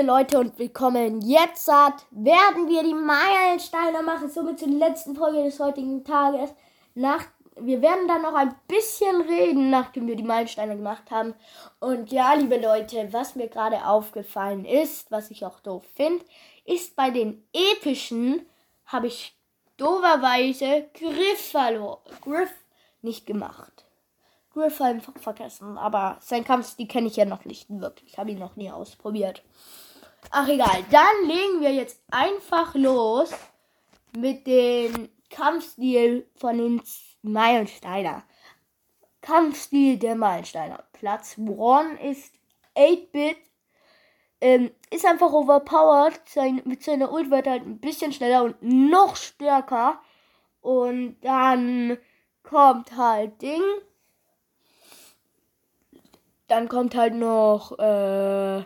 liebe Leute, und willkommen. Jetzt werden wir die Meilensteine machen, somit zur letzten Folge des heutigen Tages. Nach, wir werden dann noch ein bisschen reden, nachdem wir die Meilensteine gemacht haben. Und ja, liebe Leute, was mir gerade aufgefallen ist, was ich auch doof finde, ist bei den epischen habe ich doverweise Griff verloren. Griff nicht gemacht. Griff einfach vergessen, aber sein Kampf, die kenne ich ja noch nicht wirklich. Habe ihn noch nie ausprobiert. Ach egal, dann legen wir jetzt einfach los mit dem Kampfstil von den Meilensteiner. Kampfstil der Meilensteiner. Platz 1 ist 8-Bit. Ähm, ist einfach overpowered. Sein, mit seiner Ult wird halt ein bisschen schneller und noch stärker. Und dann kommt halt Ding. Dann kommt halt noch, äh,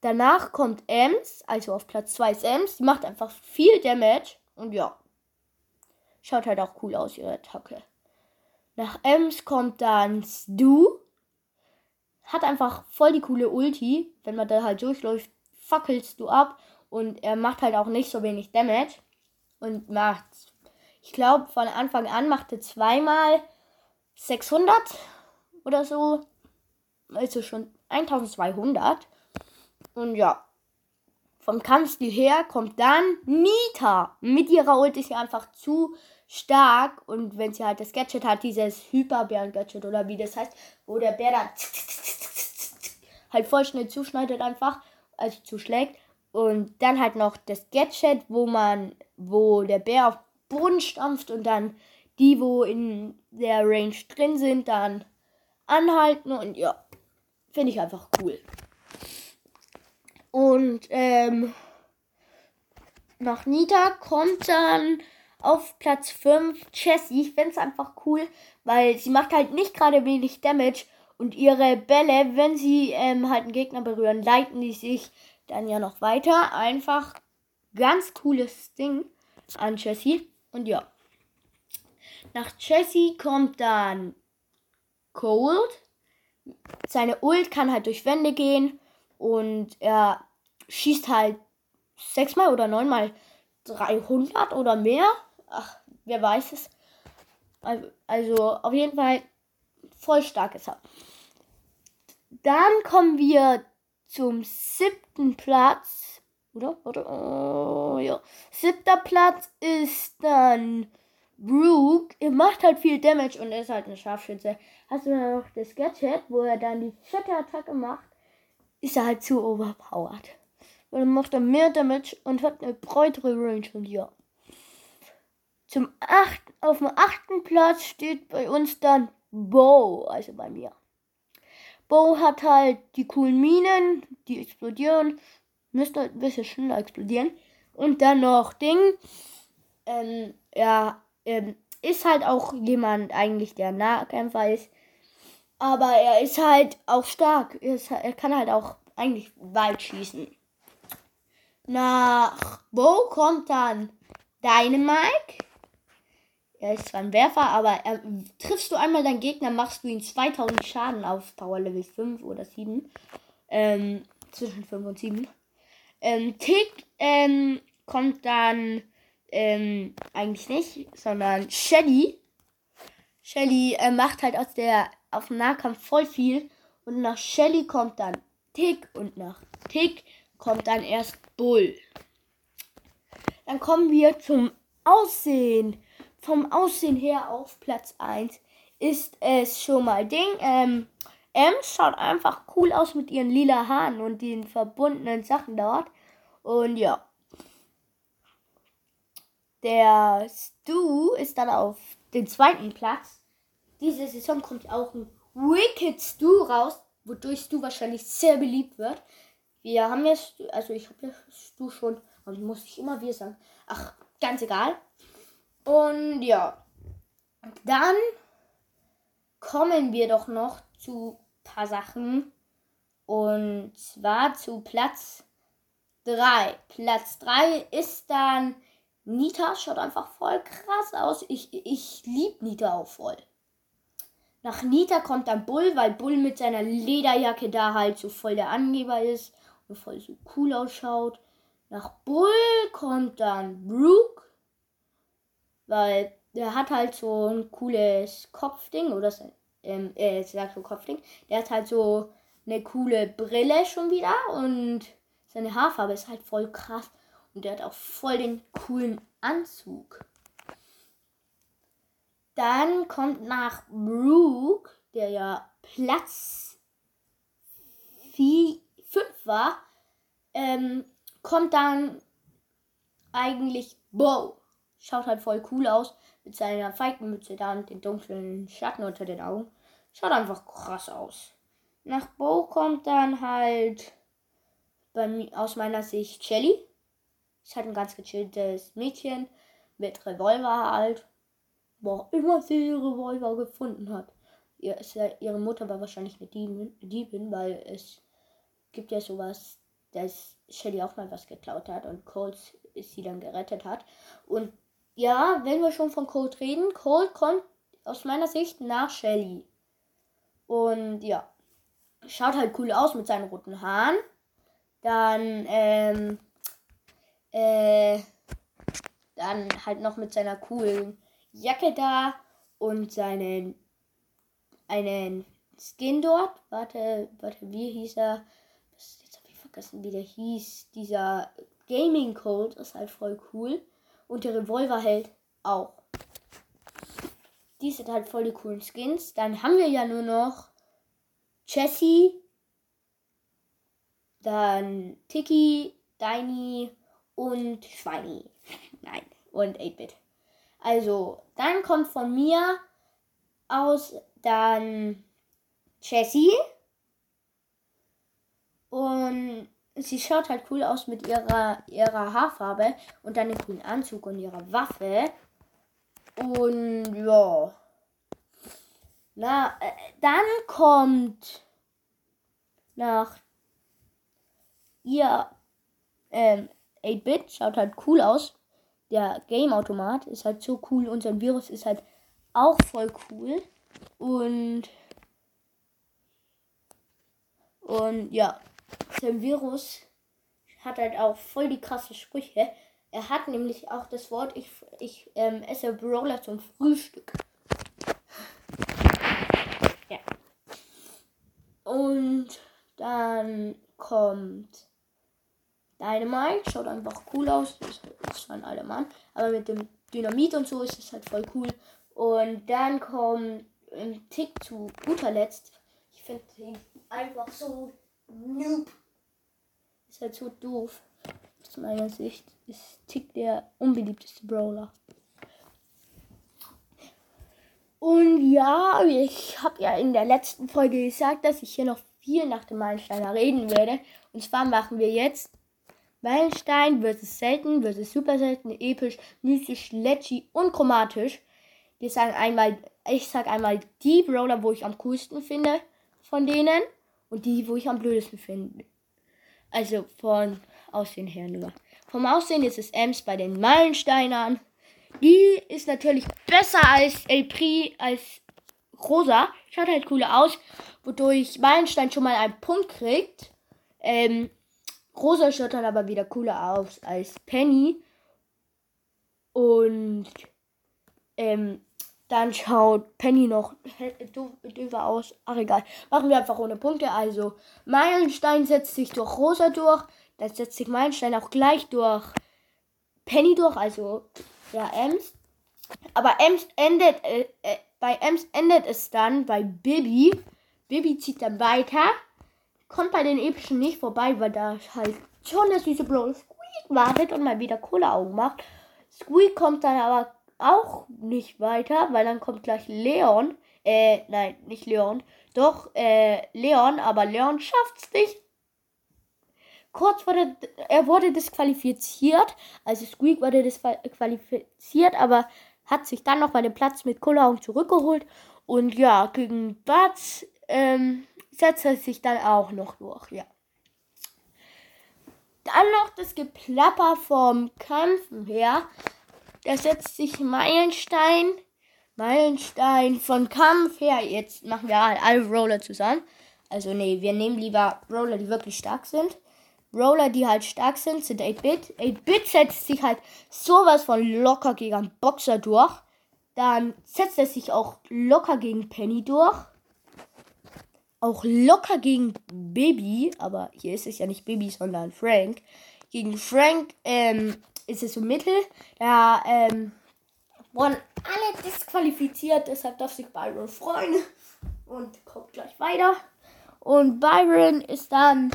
danach kommt Ems, also auf Platz 2 ist Ems. Die macht einfach viel Damage. Und ja, schaut halt auch cool aus, ihre Attacke. Nach Ems kommt dann Stu. Hat einfach voll die coole Ulti. Wenn man da halt durchläuft, fackelst du ab. Und er macht halt auch nicht so wenig Damage. Und macht, ich glaube, von Anfang an machte zweimal 600 oder so also schon 1200. Und ja, vom Kampfstil her kommt dann Nita. Mit ihrer Ult ist sie einfach zu stark. Und wenn sie halt das Gadget hat, dieses Hyperbären-Gadget oder wie das heißt, wo der Bär dann halt voll schnell zuschneidet einfach, also zuschlägt. Und dann halt noch das Gadget, wo man, wo der Bär auf Boden stampft und dann die, wo in der Range drin sind, dann anhalten und ja. Finde ich einfach cool. Und ähm, nach Nita kommt dann auf Platz 5 Jessie. Ich finde es einfach cool, weil sie macht halt nicht gerade wenig Damage. Und ihre Bälle, wenn sie ähm, halt einen Gegner berühren, leiten die sich dann ja noch weiter. Einfach ganz cooles Ding an Jessie. Und ja. Nach Jessie kommt dann Cold seine Ult kann halt durch Wände gehen und er schießt halt sechsmal oder neunmal 300 oder mehr. Ach, wer weiß es. Also auf jeden Fall voll stark ist er. Dann kommen wir zum siebten Platz. Oder? Oder? Oh, ja. Siebter Platz ist dann Brooke, er macht halt viel Damage und ist halt eine Scharfschütze. Hast du noch das Gadget, wo er dann die fette Attacke macht, ist er halt zu overpowered. Und dann macht er mehr Damage und hat eine breitere Range und ja. Zum acht, auf dem achten Platz steht bei uns dann Bo, also bei mir. Bo hat halt die coolen Minen, die explodieren, müsste halt ein bisschen schneller explodieren. Und dann noch Ding, ähm, ja, ähm, ist halt auch jemand eigentlich, der Nahkämpfer ist. Aber er ist halt auch stark. Er, ist, er kann halt auch eigentlich weit schießen. Nach Bo kommt dann Dynamike. Er ist zwar ein Werfer, aber er, triffst du einmal deinen Gegner, machst du ihn 2000 Schaden auf Power Level 5 oder 7. Ähm, zwischen 5 und 7. Ähm, Tick ähm, kommt dann ähm, eigentlich nicht, sondern Shelly. Shelly äh, macht halt aus der auf dem Nahkampf voll viel und nach Shelly kommt dann Tick und nach Tick kommt dann erst Bull. Dann kommen wir zum Aussehen. Vom Aussehen her auf Platz 1 ist es schon mal Ding. Ähm, M schaut einfach cool aus mit ihren lila Haaren und den verbundenen Sachen dort. Und ja, der Stu ist dann auf den zweiten Platz. Diese Saison kommt auch ein Wicked Stu raus, wodurch Stu wahrscheinlich sehr beliebt wird. Wir haben ja, Stu, also ich habe ja Stu schon, aber muss ich immer wieder sagen. Ach, ganz egal. Und ja, dann kommen wir doch noch zu paar Sachen. Und zwar zu Platz 3. Platz 3 ist dann Nita schaut einfach voll krass aus. Ich, ich liebe Nita auch voll. Nach Nita kommt dann Bull, weil Bull mit seiner Lederjacke da halt so voll der Angeber ist und voll so cool ausschaut. Nach Bull kommt dann Brooke, weil der hat halt so ein cooles Kopfding oder ähm, äh, ich sag so Kopfding. Der hat halt so eine coole Brille schon wieder und seine Haarfarbe ist halt voll krass und der hat auch voll den coolen Anzug. Dann kommt nach Brooke, der ja Platz 5 war, ähm, kommt dann eigentlich Bo. Schaut halt voll cool aus mit seiner Falkenmütze da und den dunklen Schatten unter den Augen. Schaut einfach krass aus. Nach Bo kommt dann halt bei aus meiner Sicht Shelly. Ist halt ein ganz gechilltes Mädchen mit Revolver halt. Wo auch immer sie ihre Revolver gefunden hat. Ihr, ihre Mutter war wahrscheinlich eine Diebin, Diebin, weil es gibt ja sowas, dass Shelly auch mal was geklaut hat und Coles sie dann gerettet hat. Und ja, wenn wir schon von Cold reden, Cold kommt aus meiner Sicht nach Shelly. Und ja, schaut halt cool aus mit seinen roten Haaren. Dann, ähm, äh, dann halt noch mit seiner coolen Jacke da und seinen, einen Skin dort. Warte, warte, wie hieß er? Jetzt habe ich vergessen, wie der hieß. Dieser Gaming Code ist halt voll cool. Und der Revolver hält auch. Die sind halt voll die coolen Skins. Dann haben wir ja nur noch Jessie, dann Tiki, Deini und Schweini. Nein, und 8-Bit. Also, dann kommt von mir aus dann Jessie. Und sie schaut halt cool aus mit ihrer, ihrer Haarfarbe und dann den coolen Anzug und ihrer Waffe. Und ja. Na, äh, dann kommt nach ihr ähm, 8-Bit, schaut halt cool aus. Der Game-Automat ist halt so cool und sein Virus ist halt auch voll cool. Und und ja, sein Virus hat halt auch voll die krasse Sprüche. Er hat nämlich auch das Wort, ich, ich ähm, esse Brawler zum Frühstück. Ja. Und dann kommt Dynamite. Schaut einfach cool aus. Ist, ist ein alter Mann. Aber mit dem Dynamit und so ist es halt voll cool. Und dann kommt ein Tick zu guter Letzt. Ich finde ihn einfach so noob. Ist halt so doof. Aus meiner Sicht ist Tick der unbeliebteste Brawler. Und ja, ich habe ja in der letzten Folge gesagt, dass ich hier noch viel nach dem Meilensteiner reden werde. Und zwar machen wir jetzt Meilenstein versus selten versus super selten, episch, mystisch, leggy und chromatisch. Wir sagen einmal, ich sag einmal die Brawler, wo ich am coolsten finde von denen und die, wo ich am blödesten finde. Also von Aussehen her nur. Vom Aussehen ist es Ems bei den Meilensteinern. Die ist natürlich besser als El Pri, als Rosa. Schaut halt cooler aus, wodurch Meilenstein schon mal einen Punkt kriegt. Ähm, Rosa schaut dann aber wieder cooler aus als Penny. Und ähm, dann schaut Penny noch döver aus. Ach egal. Machen wir einfach ohne Punkte. Also Meilenstein setzt sich durch Rosa durch. Dann setzt sich Meilenstein auch gleich durch Penny durch. Also ja, Ems. Aber Ems endet, äh, äh, bei Ems endet es dann bei Bibi. Bibi zieht dann weiter. Kommt bei den epischen nicht vorbei, weil da halt schon der süße blaue Squeak wartet und mal wieder Kohleaugen macht. Squeak kommt dann aber auch nicht weiter, weil dann kommt gleich Leon. Äh, nein, nicht Leon. Doch, äh, Leon, aber Leon schafft's nicht. Kurz wurde, er wurde disqualifiziert. Also Squeak wurde disqualifiziert, aber hat sich dann noch bei dem Platz mit Kohleaugen zurückgeholt. Und ja, gegen Bats ähm, setzt er sich dann auch noch durch, ja. Dann noch das Geplapper vom Kämpfen her. Da setzt sich Meilenstein, Meilenstein von Kampf her. Jetzt machen wir alle Roller zusammen. Also nee, wir nehmen lieber Roller, die wirklich stark sind. Brawler, die halt stark sind, sind 8-Bit. 8-Bit setzt sich halt sowas von locker gegen einen Boxer durch. Dann setzt er sich auch locker gegen Penny durch. Auch locker gegen Baby, aber hier ist es ja nicht Baby, sondern Frank. Gegen Frank ähm, ist es so mittel. Da ähm, wurden alle disqualifiziert, deshalb darf sich Byron freuen und kommt gleich weiter. Und Byron ist dann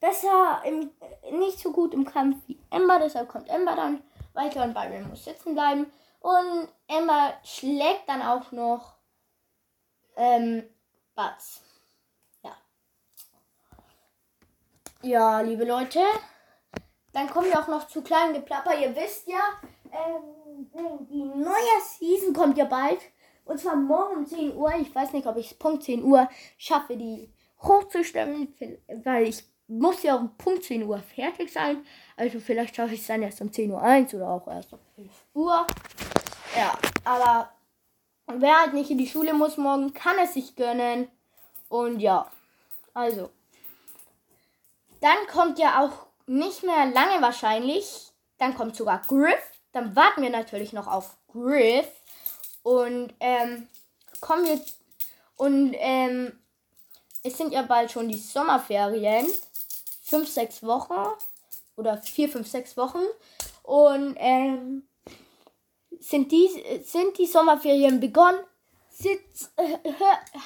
besser, im, nicht so gut im Kampf wie Ember, deshalb kommt Ember dann weiter und Byron muss sitzen bleiben. Und Ember schlägt dann auch noch ähm, Buzz. Ja. Ja, liebe Leute. Dann kommen wir auch noch zu kleinen Geplapper. Ihr wisst ja, ähm, die neue Season kommt ja bald. Und zwar morgen um 10 Uhr. Ich weiß nicht, ob ich Punkt 10 Uhr schaffe, die hochzustimmen, weil ich muss ja um Punkt 10 Uhr fertig sein. Also vielleicht schaffe ich es dann erst um 10 Uhr 1 oder auch erst um 11 Uhr. Ja, aber wer halt nicht in die Schule muss morgen, kann es sich gönnen. Und ja, also. Dann kommt ja auch nicht mehr lange wahrscheinlich. Dann kommt sogar Griff. Dann warten wir natürlich noch auf Griff. Und ähm, kommen wir. Und ähm, es sind ja bald schon die Sommerferien. Fünf, sechs Wochen. Oder vier, fünf, sechs Wochen. Und ähm, sind, die, sind die Sommerferien begonnen? Sitz, äh,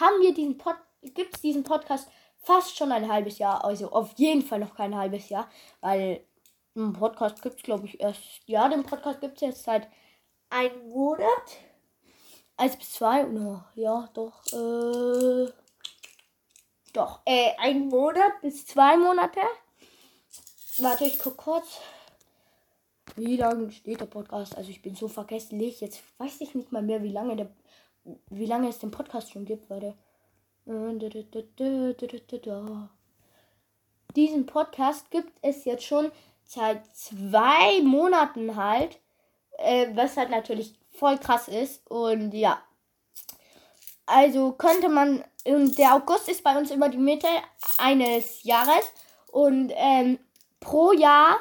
haben wir diesen Pod, gibt es diesen Podcast fast schon ein halbes Jahr. Also auf jeden Fall noch kein halbes Jahr. Weil einen Podcast gibt es, glaube ich, erst. Ja, den Podcast gibt es jetzt seit einem Monat. Eins bis zwei. Oh, ja, doch. Äh, doch. Äh, ein Monat bis zwei Monate. Warte, ich guck kurz. Wie lange steht der Podcast? Also ich bin so vergesslich. Jetzt weiß ich nicht mal mehr, wie lange der, wie lange es den Podcast schon gibt. Warte. Diesen Podcast gibt es jetzt schon seit zwei Monaten halt, äh, was halt natürlich voll krass ist. Und ja, also könnte man, und der August ist bei uns immer die Mitte eines Jahres und ähm, pro Jahr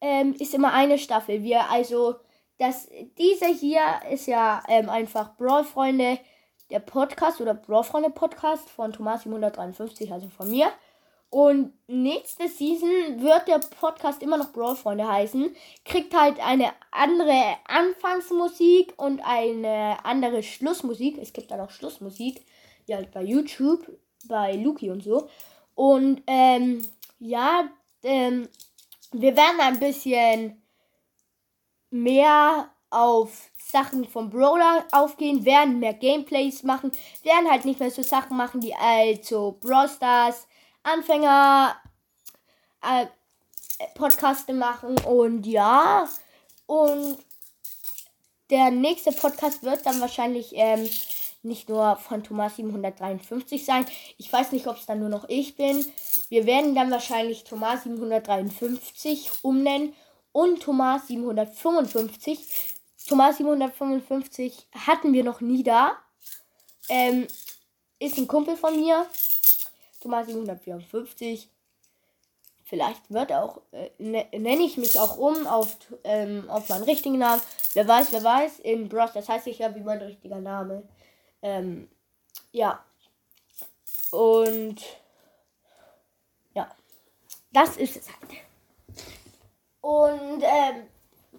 ähm, ist immer eine Staffel. Wir also, das, diese hier ist ja ähm, einfach Brawl Freunde, der Podcast oder Brawl Podcast von Thomas 753, also von mir. Und nächste Season wird der Podcast immer noch Brawl heißen. Kriegt halt eine andere Anfangsmusik und eine andere Schlussmusik. Es gibt dann auch Schlussmusik. Ja, halt bei YouTube, bei Luki und so. Und ähm, ja, ähm, wir werden ein bisschen mehr auf Sachen vom Brawler aufgehen, werden mehr Gameplays machen, werden halt nicht mehr so Sachen machen, die also Brawl Stars Anfänger äh, Podcaste machen und ja. Und der nächste Podcast wird dann wahrscheinlich ähm, nicht nur von Thomas 753 sein. Ich weiß nicht, ob es dann nur noch ich bin. Wir werden dann wahrscheinlich Thomas 753 umnennen und Thomas 755. Thomas 755 hatten wir noch nie da. Ähm, ist ein Kumpel von mir. Thomas 754. Vielleicht wird auch, äh, ne, nenne ich mich auch um auf, ähm, auf meinen richtigen Namen. Wer weiß, wer weiß. In Bros, das heißt ich ja wie mein richtiger Name. Ähm, ja. Und ja, das ist es halt. Und ähm,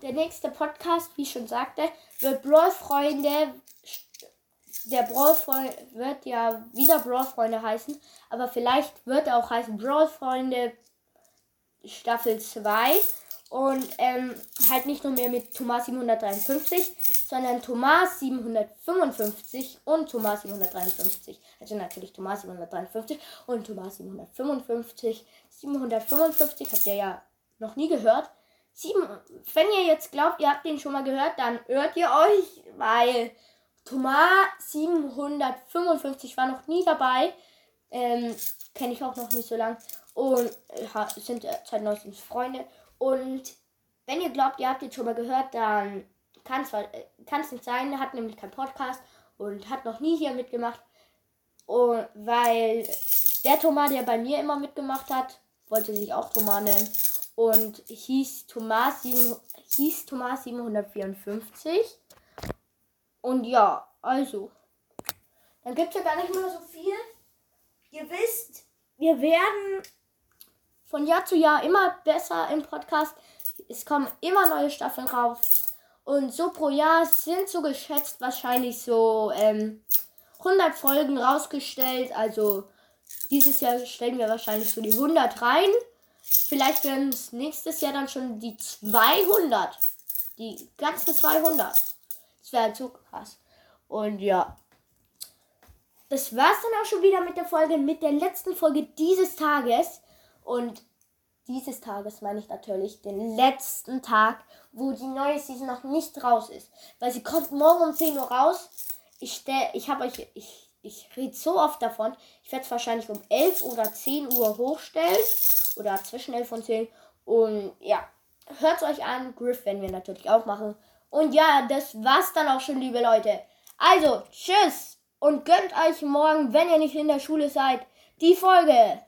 der nächste Podcast, wie ich schon sagte, wird Brawl Freunde der Brawl-Freund wird ja wieder Brawl-Freunde heißen, aber vielleicht wird er auch heißen Brawl-Freunde Staffel 2 und ähm, halt nicht nur mehr mit Thomas 753, sondern Thomas 755 und Thomas 753. Also natürlich Thomas 753 und Thomas 755. 755 habt ihr ja noch nie gehört. Sieben, wenn ihr jetzt glaubt, ihr habt den schon mal gehört, dann hört ihr euch, weil Thomas 755 war noch nie dabei. Ähm, Kenne ich auch noch nicht so lange. Und äh, sind äh, seit neuestem Freunde. Und wenn ihr glaubt, ihr habt ihn schon mal gehört, dann kann es äh, nicht sein. Er hat nämlich keinen Podcast und hat noch nie hier mitgemacht. Und weil der Thomas, der bei mir immer mitgemacht hat, wollte sich auch Thomas nennen. Und hieß Thomas, 7, hieß Thomas 754. Und ja, also. Dann gibt es ja gar nicht mehr so viel. Ihr wisst, wir werden von Jahr zu Jahr immer besser im Podcast. Es kommen immer neue Staffeln raus. Und so pro Jahr sind so geschätzt wahrscheinlich so ähm, 100 Folgen rausgestellt. Also dieses Jahr stellen wir wahrscheinlich so die 100 rein. Vielleicht werden es nächstes Jahr dann schon die 200. Die ganzen 200. Das wäre so krass. Und ja. Das war's dann auch schon wieder mit der Folge, mit der letzten Folge dieses Tages. Und dieses Tages meine ich natürlich den letzten Tag, wo die neue Season noch nicht raus ist. Weil sie kommt morgen um 10 Uhr raus. Ich stell, ich habe euch, ich, ich rede so oft davon. Ich werde es wahrscheinlich um 11 oder 10 Uhr hochstellen. Oder zwischen 11 und 10. Und ja, hört es euch an. Griff werden wir natürlich auch machen. Und ja, das war's dann auch schon, liebe Leute. Also, tschüss. Und gönnt euch morgen, wenn ihr nicht in der Schule seid, die Folge.